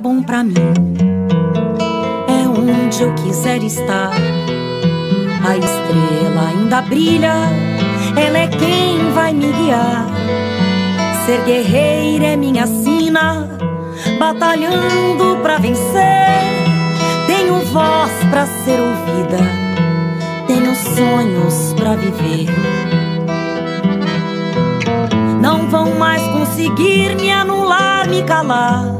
Bom para mim é onde eu quiser estar. A estrela ainda brilha, ela é quem vai me guiar. Ser guerreira é minha sina, batalhando pra vencer. Tenho voz pra ser ouvida, tenho sonhos pra viver. Não vão mais conseguir me anular, me calar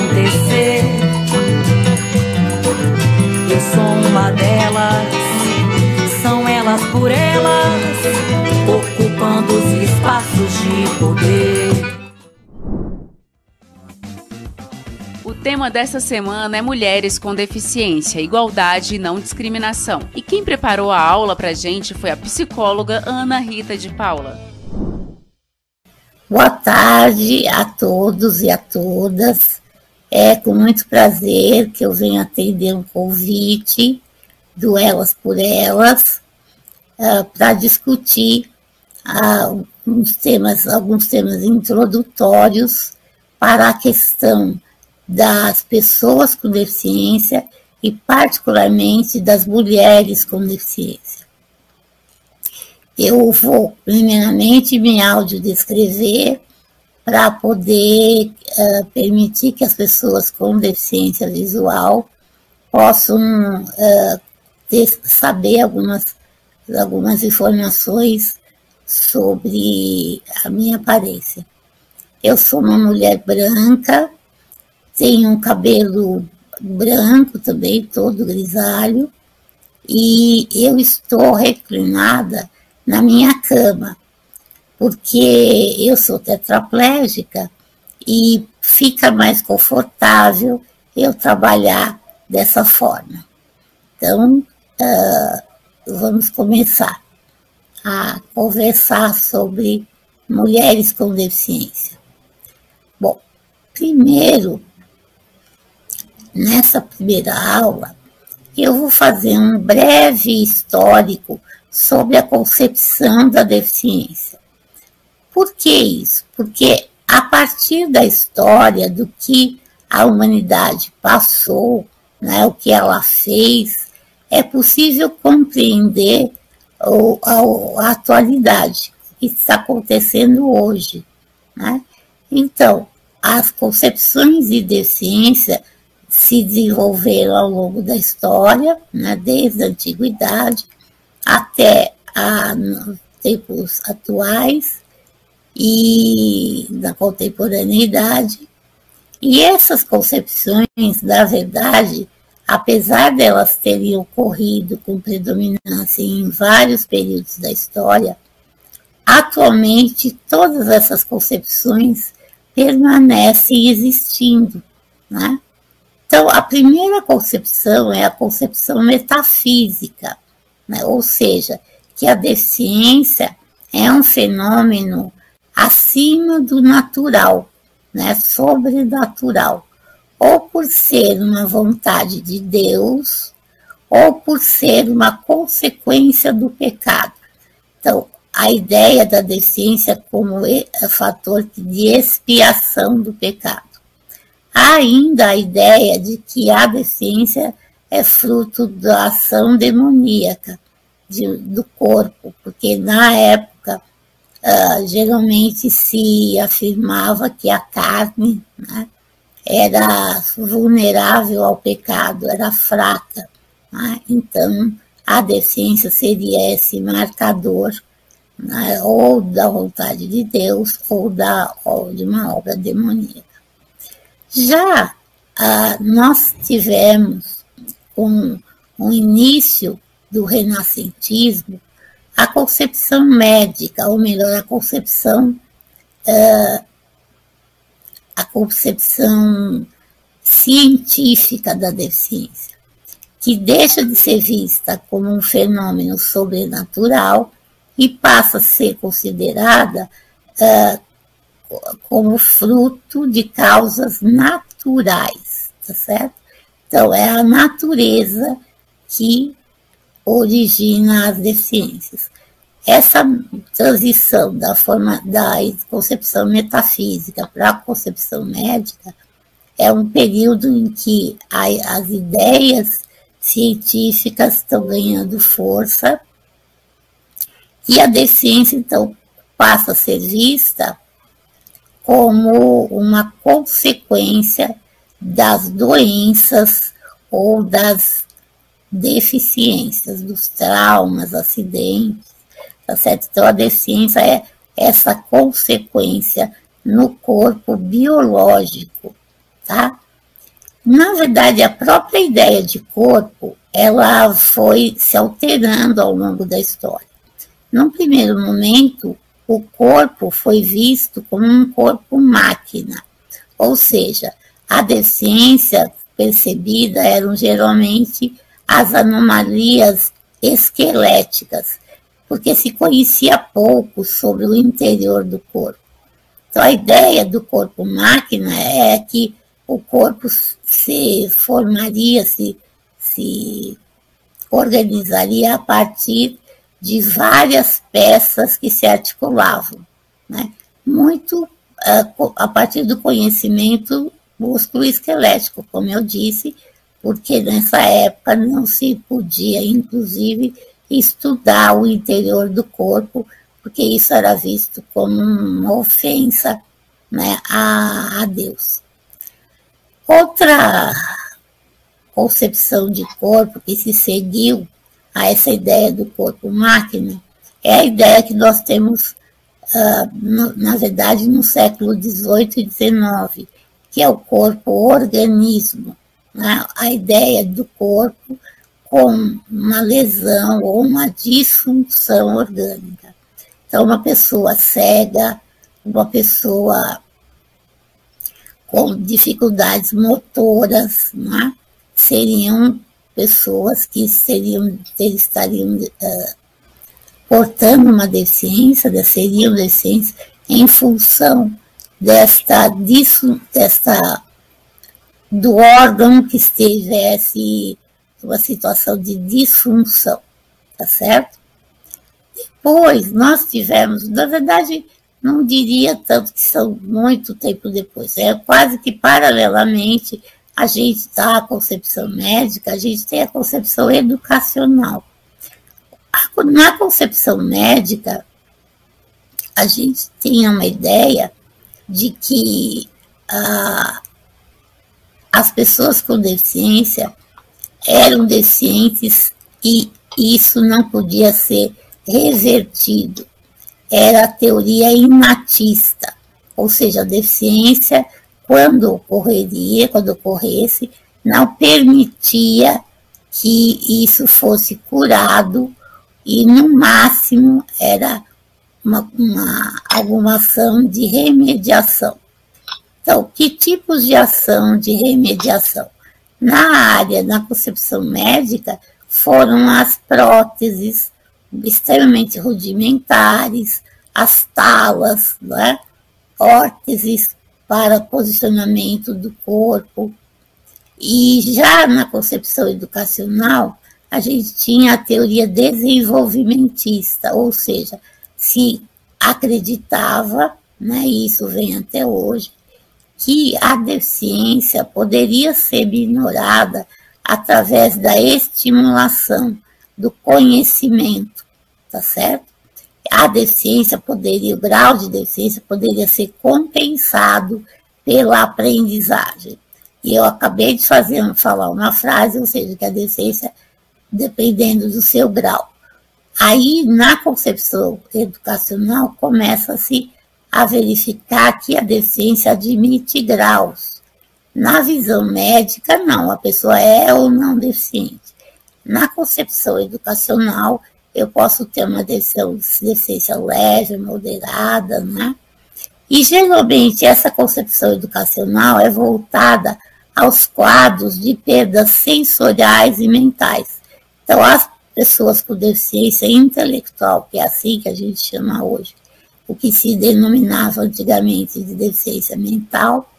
uma delas. São elas por elas, ocupando os espaços de poder. O tema dessa semana é Mulheres com Deficiência, Igualdade e Não Discriminação. E quem preparou a aula pra gente foi a psicóloga Ana Rita de Paula. Boa tarde a todos e a todas. É com muito prazer que eu venho atender um convite do Elas por Elas uh, para discutir uh, alguns, temas, alguns temas introdutórios para a questão das pessoas com deficiência e particularmente das mulheres com deficiência. Eu vou primeiramente me audiodescrever para poder uh, permitir que as pessoas com deficiência visual possam uh, ter, saber algumas, algumas informações sobre a minha aparência. Eu sou uma mulher branca, tenho um cabelo branco também, todo grisalho, e eu estou reclinada na minha cama porque eu sou tetraplégica e fica mais confortável eu trabalhar dessa forma. Então, uh, vamos começar a conversar sobre mulheres com deficiência. Bom, primeiro, nessa primeira aula, eu vou fazer um breve histórico sobre a concepção da deficiência. Por que isso? Porque a partir da história do que a humanidade passou, né, o que ela fez, é possível compreender o, a, a, atualidade, o que está acontecendo hoje. Né? Então, as concepções de deficiência se desenvolveram ao longo da história, né, desde a antiguidade até a, tempos atuais, e da contemporaneidade. E essas concepções da verdade, apesar delas terem ocorrido com predominância em vários períodos da história, atualmente todas essas concepções permanecem existindo. Né? Então, a primeira concepção é a concepção metafísica, né? ou seja, que a deficiência é um fenômeno acima do natural, né, sobrenatural, ou por ser uma vontade de Deus, ou por ser uma consequência do pecado. Então, a ideia da deficiência como fator de expiação do pecado. Há ainda a ideia de que a deficiência é fruto da ação demoníaca de, do corpo, porque na época uh, geralmente se afirmava que a carne né, era vulnerável ao pecado, era fraca. Né? Então, a deficiência seria esse marcador né, ou da vontade de Deus ou, da, ou de uma obra demoníaca. Já ah, nós tivemos com o início do renascentismo a concepção médica, ou melhor, a concepção ah, a concepção científica da deficiência, que deixa de ser vista como um fenômeno sobrenatural e passa a ser considerada uh, como fruto de causas naturais, tá certo? Então, é a natureza que origina as deficiências. Essa transição da forma da concepção metafísica para a concepção médica é um período em que as ideias científicas estão ganhando força e a deficiência, então, passa a ser vista como uma consequência das doenças ou das deficiências, dos traumas, acidentes, tá certo? Então, a deficiência é essa consequência no corpo biológico, tá? Na verdade, a própria ideia de corpo, ela foi se alterando ao longo da história. Num primeiro momento, o corpo foi visto como um corpo máquina, ou seja, a deficiência percebida eram geralmente as anomalias esqueléticas, porque se conhecia pouco sobre o interior do corpo. Então, a ideia do corpo máquina é que o corpo se formaria, se, se organizaria a partir de várias peças que se articulavam, né? muito uh, a partir do conhecimento músculo-esquelético, como eu disse, porque nessa época não se podia, inclusive, estudar o interior do corpo, porque isso era visto como uma ofensa né, a, a Deus. Outra concepção de corpo que se seguiu a essa ideia do corpo-máquina é a ideia que nós temos, uh, no, na verdade, no século XVIII e XIX, que é o corpo-organismo. Né? A ideia do corpo com uma lesão ou uma disfunção orgânica. Então, uma pessoa cega, uma pessoa com dificuldades motoras, né? seriam pessoas que seriam, estariam uh, portando uma deficiência, seriam deficientes em função desta, disso, desta do órgão que estivesse uma situação de disfunção, tá certo? Depois nós tivemos, na verdade, não diria tanto que são muito tempo depois, é quase que paralelamente a gente dá a concepção médica, a gente tem a concepção educacional. Na concepção médica, a gente tem uma ideia de que ah, as pessoas com deficiência eram deficientes e isso não podia ser revertido. Era a teoria inatista, ou seja, a deficiência quando ocorreria, quando ocorresse, não permitia que isso fosse curado e no máximo era uma, uma, alguma ação de remediação. Então, que tipos de ação de remediação? Na área, na concepção médica, foram as próteses extremamente rudimentares, as talas, né? órteses para posicionamento do corpo. E já na concepção educacional, a gente tinha a teoria desenvolvimentista, ou seja, se acreditava, né, e isso vem até hoje, que a deficiência poderia ser ignorada através da estimulação do conhecimento, tá certo? A deficiência poderia, o grau de deficiência poderia ser compensado pela aprendizagem. E eu acabei de fazer, falar uma frase, ou seja, que a deficiência, dependendo do seu grau. Aí, na concepção educacional, começa-se a verificar que a deficiência admite graus. Na visão médica, não, a pessoa é ou não deficiente. Na concepção educacional, eu posso ter uma deficiência leve, moderada, né? E geralmente essa concepção educacional é voltada aos quadros de perdas sensoriais e mentais. Então, as pessoas com deficiência intelectual, que é assim que a gente chama hoje, o que se denominava antigamente de deficiência mental,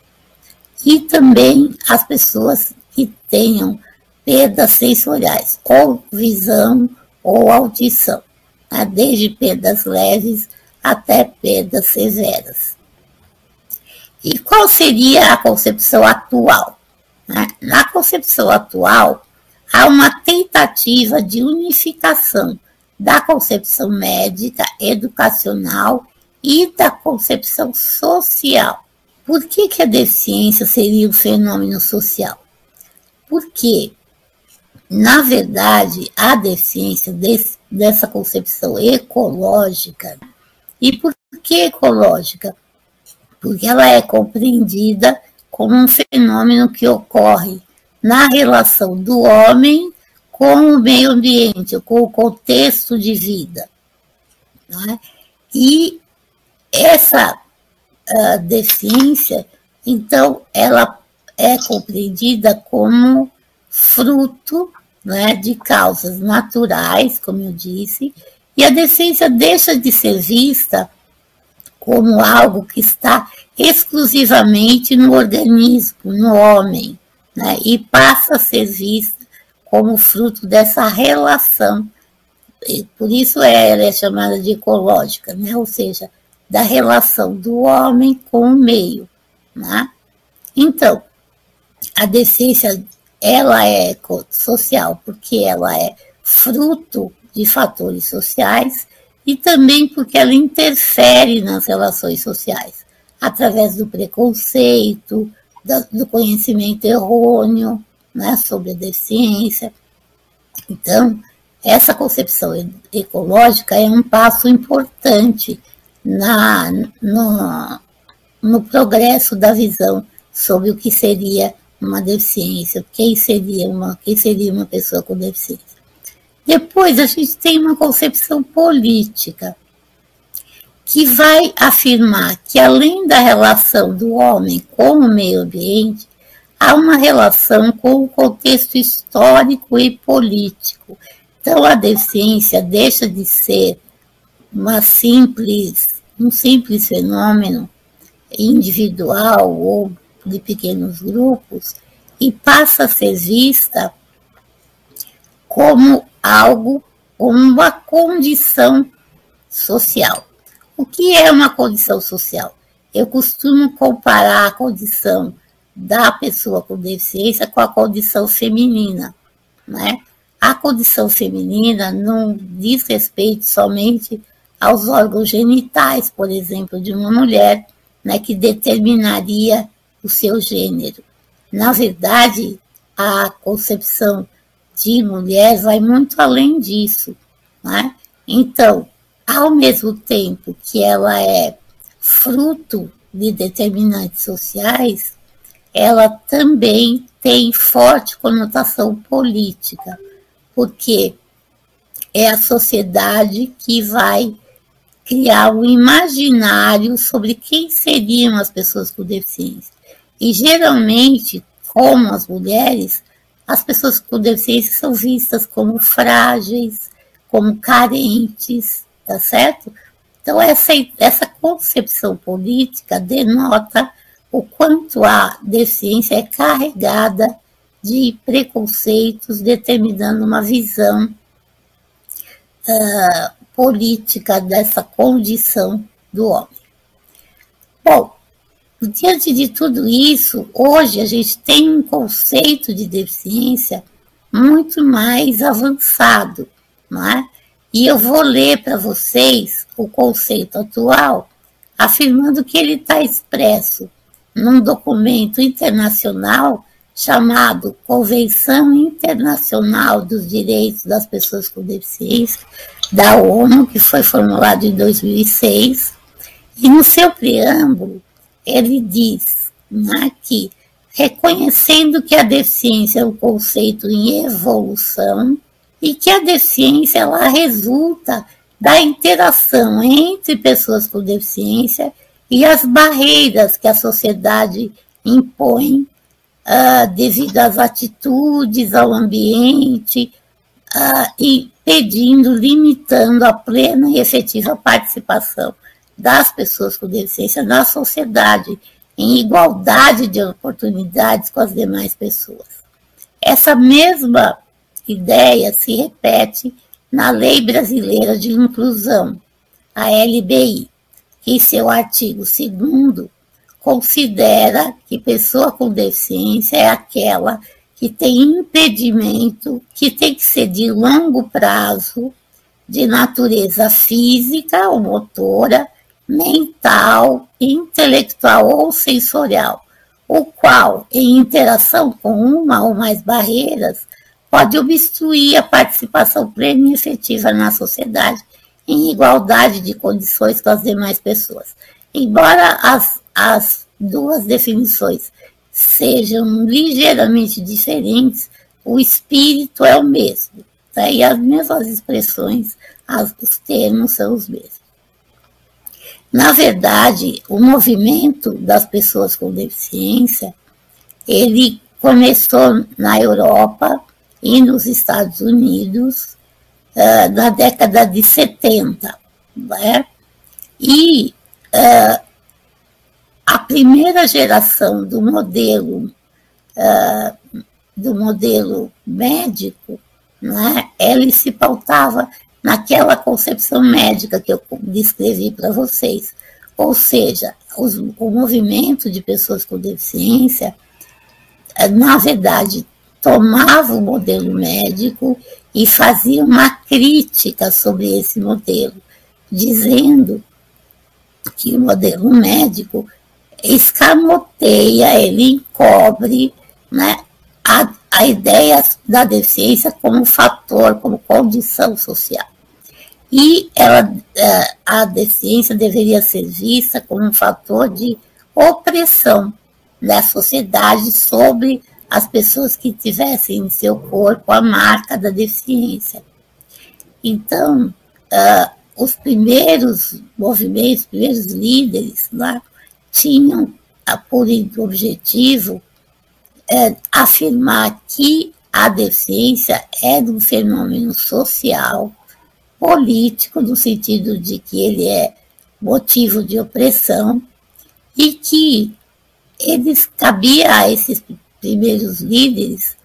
e também as pessoas que tenham perdas sensoriais, ou visão ou audição, né? desde perdas leves até perdas severas. E qual seria a concepção atual? Né? Na concepção atual, há uma tentativa de unificação da concepção médica, educacional e da concepção social. Por que, que a deficiência seria um fenômeno social? Porque, na verdade, a deficiência desse, dessa concepção ecológica, e por que ecológica? Porque ela é compreendida como um fenômeno que ocorre na relação do homem com o meio ambiente, com o contexto de vida. É? E essa uh, deficiência, então, ela é compreendida como fruto né, de causas naturais, como eu disse, e a deficiência deixa de ser vista como algo que está exclusivamente no organismo, no homem, né, e passa a ser vista como fruto dessa relação. E por isso é, ela é chamada de ecológica, né, ou seja, da relação do homem com o meio. Né? Então, a decência ela é social porque ela é fruto de fatores sociais e também porque ela interfere nas relações sociais através do preconceito, do conhecimento errôneo né, sobre a deficiência. Então, essa concepção ecológica é um passo importante na, no, no progresso da visão sobre o que seria uma deficiência, quem seria uma, quem seria uma pessoa com deficiência. Depois a gente tem uma concepção política que vai afirmar que além da relação do homem com o meio ambiente, há uma relação com o contexto histórico e político. Então a deficiência deixa de ser uma simples, um simples fenômeno individual ou de pequenos grupos e passa a ser vista como algo, como uma condição social. O que é uma condição social? Eu costumo comparar a condição da pessoa com deficiência com a condição feminina, né? A condição feminina não diz respeito somente aos órgãos genitais, por exemplo, de uma mulher, né, que determinaria o seu gênero. Na verdade, a concepção de mulher vai muito além disso. Né? Então, ao mesmo tempo que ela é fruto de determinantes sociais, ela também tem forte conotação política, porque é a sociedade que vai criar um imaginário sobre quem seriam as pessoas com deficiência. E geralmente, como as mulheres, as pessoas com deficiência são vistas como frágeis, como carentes, tá certo? Então, essa, essa concepção política denota o quanto a deficiência é carregada de preconceitos, determinando uma visão uh, política dessa condição do homem. Bom, diante de tudo isso, hoje a gente tem um conceito de deficiência muito mais avançado, não é? E eu vou ler para vocês o conceito atual, afirmando que ele está expresso num documento internacional chamado Convenção Internacional dos Direitos das Pessoas com Deficiência, da ONU, que foi formulado em 2006, e no seu preâmbulo ele diz né, que, reconhecendo que a deficiência é um conceito em evolução e que a deficiência ela resulta da interação entre pessoas com deficiência e as barreiras que a sociedade impõe uh, devido às atitudes, ao ambiente, uh, e pedindo, limitando a plena e efetiva participação das pessoas com deficiência na sociedade, em igualdade de oportunidades com as demais pessoas. Essa mesma ideia se repete na Lei Brasileira de Inclusão, a LBI, que em seu artigo 2 considera que pessoa com deficiência é aquela que tem impedimento que tem que ser de longo prazo, de natureza física ou motora, mental, intelectual ou sensorial, o qual, em interação com uma ou mais barreiras, pode obstruir a participação plena e efetiva na sociedade em igualdade de condições com as demais pessoas. Embora as, as duas definições sejam ligeiramente diferentes, o espírito é o mesmo. Tá? E as mesmas expressões, as, os termos são os mesmos. Na verdade, o movimento das pessoas com deficiência, ele começou na Europa e nos Estados Unidos uh, na década de 70. Né? E uh, a primeira geração do modelo uh, do modelo médico, né, ele se pautava naquela concepção médica que eu descrevi para vocês. Ou seja, os, o movimento de pessoas com deficiência, eh, na verdade, tomava o modelo médico e fazia uma crítica sobre esse modelo, dizendo que o modelo médico escamoteia, ele encobre né, a, a ideia da deficiência como fator, como condição social e ela, é, a deficiência deveria ser vista como um fator de opressão da sociedade sobre as pessoas que tivessem em seu corpo a marca da deficiência. Então, uh, os primeiros movimentos, os primeiros líderes lá, tinham por objetivo uh, afirmar que a deficiência era um fenômeno social político, no sentido de que ele é motivo de opressão, e que eles cabia a esses primeiros líderes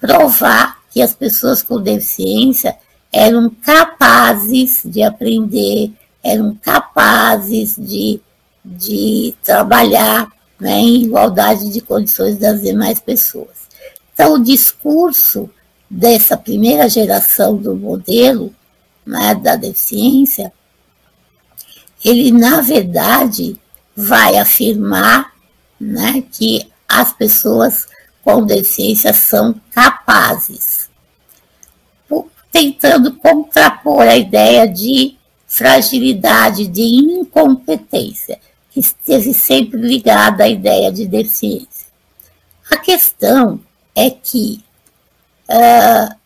provar que as pessoas com deficiência eram capazes de aprender, eram capazes de, de trabalhar né, em igualdade de condições das demais pessoas. Então, o discurso dessa primeira geração do modelo né, da deficiência, ele, na verdade, vai afirmar né, que as pessoas com deficiência são capazes, tentando contrapor a ideia de fragilidade, de incompetência, esteve sempre ligada à ideia de deficiência. A questão é que uh,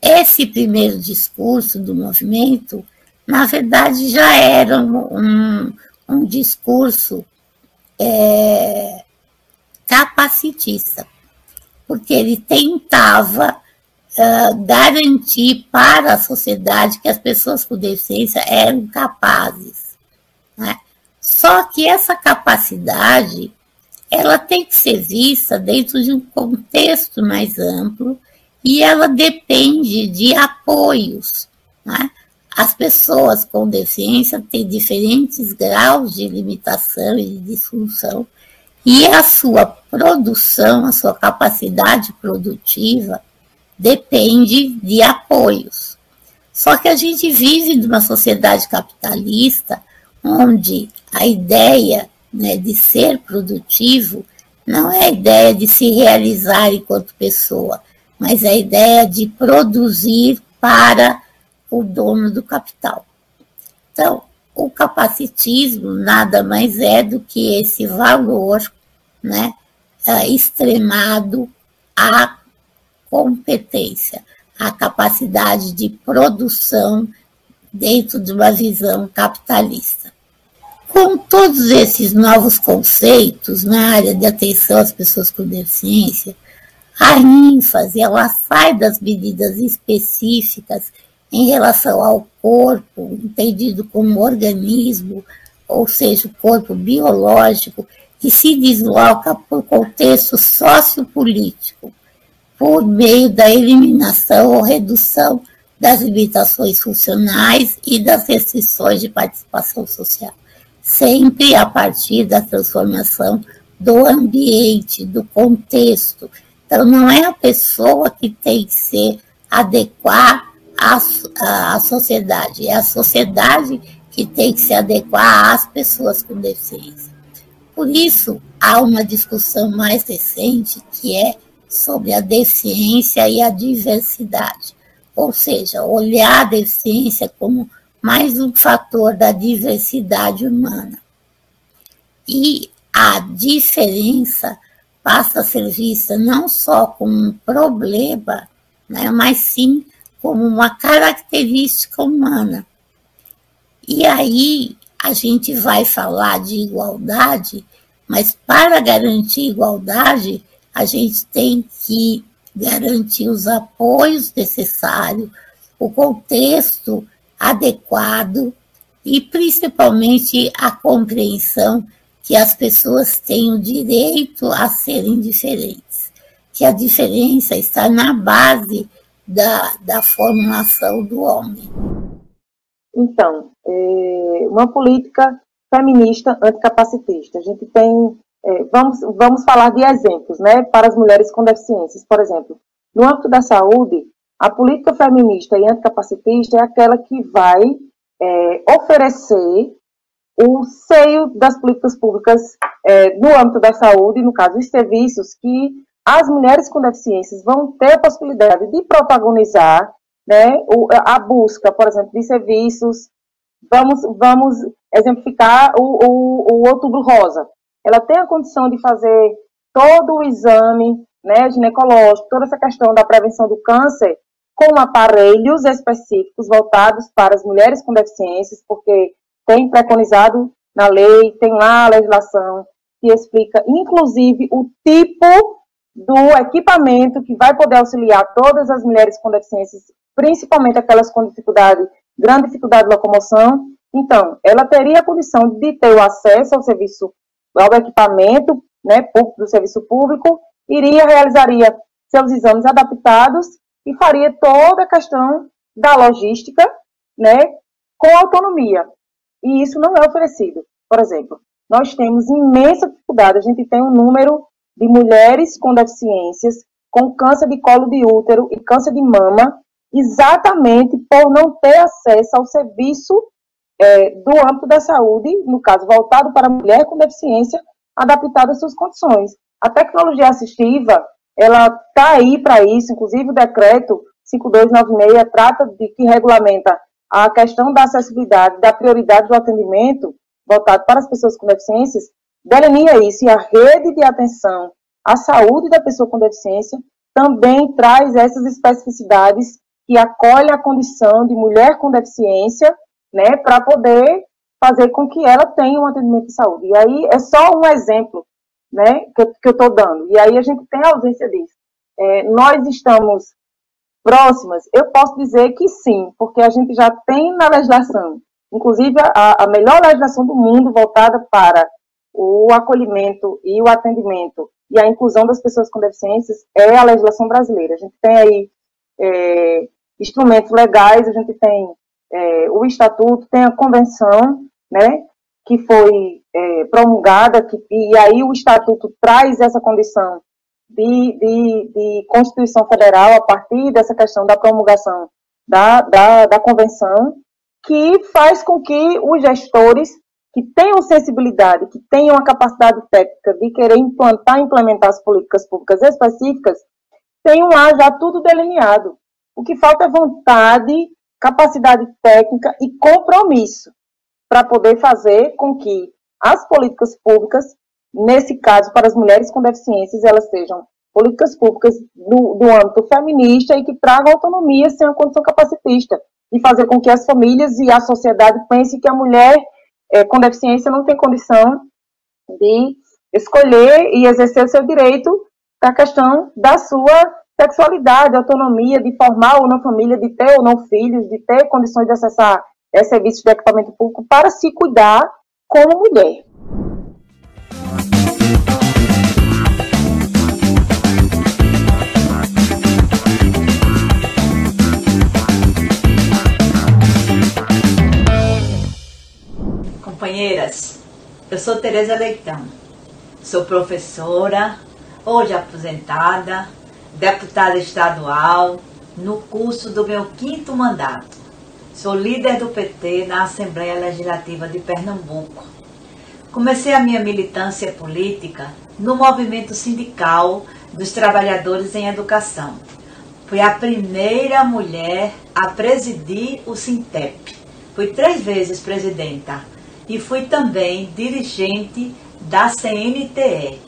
esse primeiro discurso do movimento, na verdade, já era um, um, um discurso é, capacitista, porque ele tentava uh, garantir para a sociedade que as pessoas com deficiência eram capazes. Né? Só que essa capacidade ela tem que ser vista dentro de um contexto mais amplo e ela depende de apoios. Né? As pessoas com deficiência têm diferentes graus de limitação e de disfunção, e a sua produção, a sua capacidade produtiva, depende de apoios. Só que a gente vive numa sociedade capitalista onde a ideia né, de ser produtivo não é a ideia de se realizar enquanto pessoa, mas a ideia de produzir para o dono do capital. Então, o capacitismo nada mais é do que esse valor né, é, extremado à competência, à capacidade de produção dentro de uma visão capitalista. Com todos esses novos conceitos na área de atenção às pessoas com deficiência, a ênfase ela sai das medidas específicas em relação ao corpo, entendido como organismo, ou seja, o corpo biológico, que se desloca por contexto sociopolítico, por meio da eliminação ou redução das limitações funcionais e das restrições de participação social, sempre a partir da transformação do ambiente, do contexto. Então, não é a pessoa que tem que ser adequar à, à sociedade. É a sociedade que tem que se adequar às pessoas com deficiência. Por isso, há uma discussão mais recente que é sobre a deficiência e a diversidade, ou seja, olhar a deficiência como mais um fator da diversidade humana. E a diferença passa a ser vista não só como um problema, né, mas sim como uma característica humana. E aí a gente vai falar de igualdade, mas para garantir igualdade, a gente tem que garantir os apoios necessários, o contexto adequado e principalmente a compreensão que as pessoas têm o direito a serem diferentes, que a diferença está na base da, da formulação do homem. Então, é uma política feminista anticapacitista. A gente tem, é, vamos, vamos falar de exemplos, né, para as mulheres com deficiências. Por exemplo, no âmbito da saúde, a política feminista e anticapacitista é aquela que vai é, oferecer o seio das políticas públicas é, no âmbito da saúde, no caso, os serviços que as mulheres com deficiências vão ter a possibilidade de protagonizar né, a busca, por exemplo, de serviços. Vamos, vamos exemplificar o, o, o Outubro Rosa. Ela tem a condição de fazer todo o exame né, ginecológico, toda essa questão da prevenção do câncer, com aparelhos específicos voltados para as mulheres com deficiências, porque tem preconizado na lei, tem lá a legislação que explica, inclusive, o tipo do equipamento que vai poder auxiliar todas as mulheres com deficiências, principalmente aquelas com dificuldade, grande dificuldade de locomoção. Então, ela teria a condição de ter o acesso ao serviço, ao equipamento, né, do serviço público, iria, realizaria seus exames adaptados e faria toda a questão da logística, né, com autonomia. E isso não é oferecido. Por exemplo, nós temos imensa dificuldade, a gente tem um número de mulheres com deficiências, com câncer de colo de útero e câncer de mama, exatamente por não ter acesso ao serviço é, do âmbito da saúde, no caso, voltado para a mulher com deficiência, adaptado às suas condições. A tecnologia assistiva, ela está aí para isso, inclusive o decreto 5296 trata de que regulamenta a questão da acessibilidade, da prioridade do atendimento voltado para as pessoas com deficiências, delinea isso, e a rede de atenção à saúde da pessoa com deficiência também traz essas especificidades que acolhe a condição de mulher com deficiência, né, para poder fazer com que ela tenha um atendimento de saúde. E aí é só um exemplo, né, que, que eu estou dando. E aí a gente tem a ausência disso. É, nós estamos próximas, eu posso dizer que sim, porque a gente já tem na legislação, inclusive a, a melhor legislação do mundo voltada para o acolhimento e o atendimento e a inclusão das pessoas com deficiências é a legislação brasileira. A gente tem aí é, instrumentos legais, a gente tem é, o estatuto, tem a convenção, né, que foi é, promulgada, que, e aí o estatuto traz essa condição de, de, de, Constituição Federal a partir dessa questão da promulgação da, da, da convenção, que faz com que os gestores que tenham sensibilidade, que tenham a capacidade técnica de querer implantar, implementar as políticas públicas específicas, tenham lá já tudo delineado. O que falta é vontade, capacidade técnica e compromisso para poder fazer com que as políticas públicas, nesse caso para as mulheres com deficiências, elas sejam políticas públicas do, do âmbito feminista e que tragam autonomia sem a condição capacitista e fazer com que as famílias e a sociedade pensem que a mulher é, com deficiência não tem condição de escolher e exercer o seu direito da questão da sua sexualidade, autonomia, de formar ou não família, de ter ou não filhos, de ter condições de acessar é, serviços de equipamento público para se cuidar como mulher. companheiras, eu sou Tereza Leitão, sou professora, hoje aposentada, deputada estadual, no curso do meu quinto mandato. Sou líder do PT na Assembleia Legislativa de Pernambuco. Comecei a minha militância política no movimento sindical dos trabalhadores em educação. Fui a primeira mulher a presidir o Sintep. Fui três vezes presidenta e fui também dirigente da CNTE.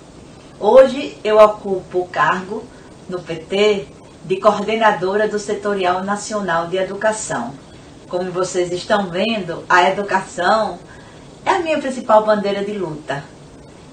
Hoje eu ocupo o cargo no PT de coordenadora do Setorial Nacional de Educação. Como vocês estão vendo, a educação é a minha principal bandeira de luta.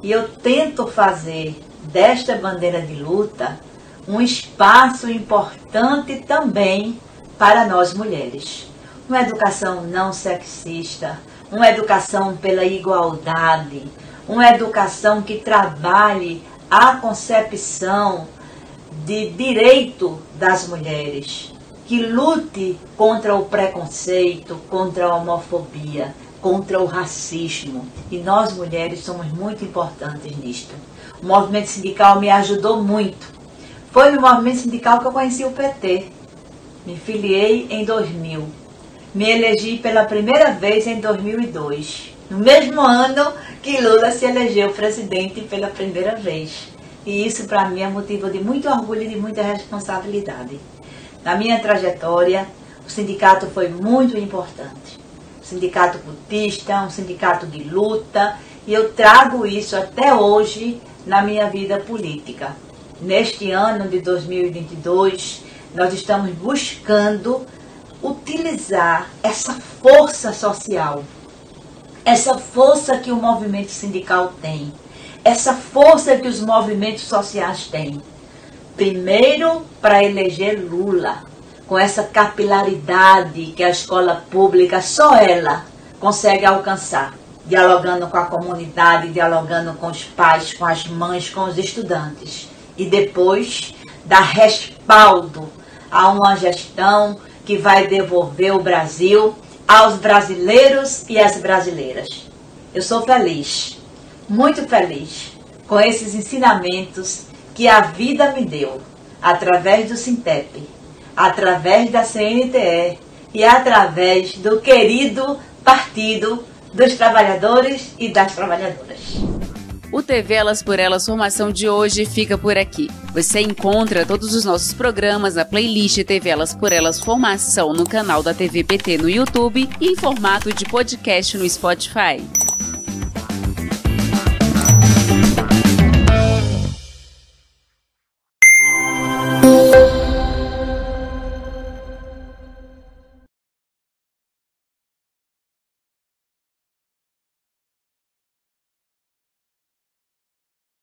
E eu tento fazer desta bandeira de luta um espaço importante também para nós mulheres. Uma educação não sexista, uma educação pela igualdade, uma educação que trabalhe a concepção de direito das mulheres, que lute contra o preconceito, contra a homofobia, contra o racismo. E nós mulheres somos muito importantes nisto. O movimento sindical me ajudou muito. Foi no movimento sindical que eu conheci o PT. Me filiei em 2000 me elegi pela primeira vez em 2002, no mesmo ano que Lula se elegeu presidente pela primeira vez. E isso para mim é motivo de muito orgulho e de muita responsabilidade. Na minha trajetória, o sindicato foi muito importante. Sindicato cultista, um sindicato de luta, e eu trago isso até hoje na minha vida política. Neste ano de 2022, nós estamos buscando utilizar essa força social, essa força que o movimento sindical tem, essa força que os movimentos sociais têm. Primeiro, para eleger Lula, com essa capilaridade que a escola pública, só ela, consegue alcançar, dialogando com a comunidade, dialogando com os pais, com as mães, com os estudantes. E depois, dar respaldo a uma gestão que vai devolver o Brasil aos brasileiros e às brasileiras. Eu sou feliz, muito feliz com esses ensinamentos que a vida me deu através do Sintep, através da CNTE e através do querido Partido dos Trabalhadores e das Trabalhadoras. O TV Elas por Elas Formação de hoje fica por aqui. Você encontra todos os nossos programas na playlist TV Elas por Elas Formação no canal da TV PT no YouTube e em formato de podcast no Spotify.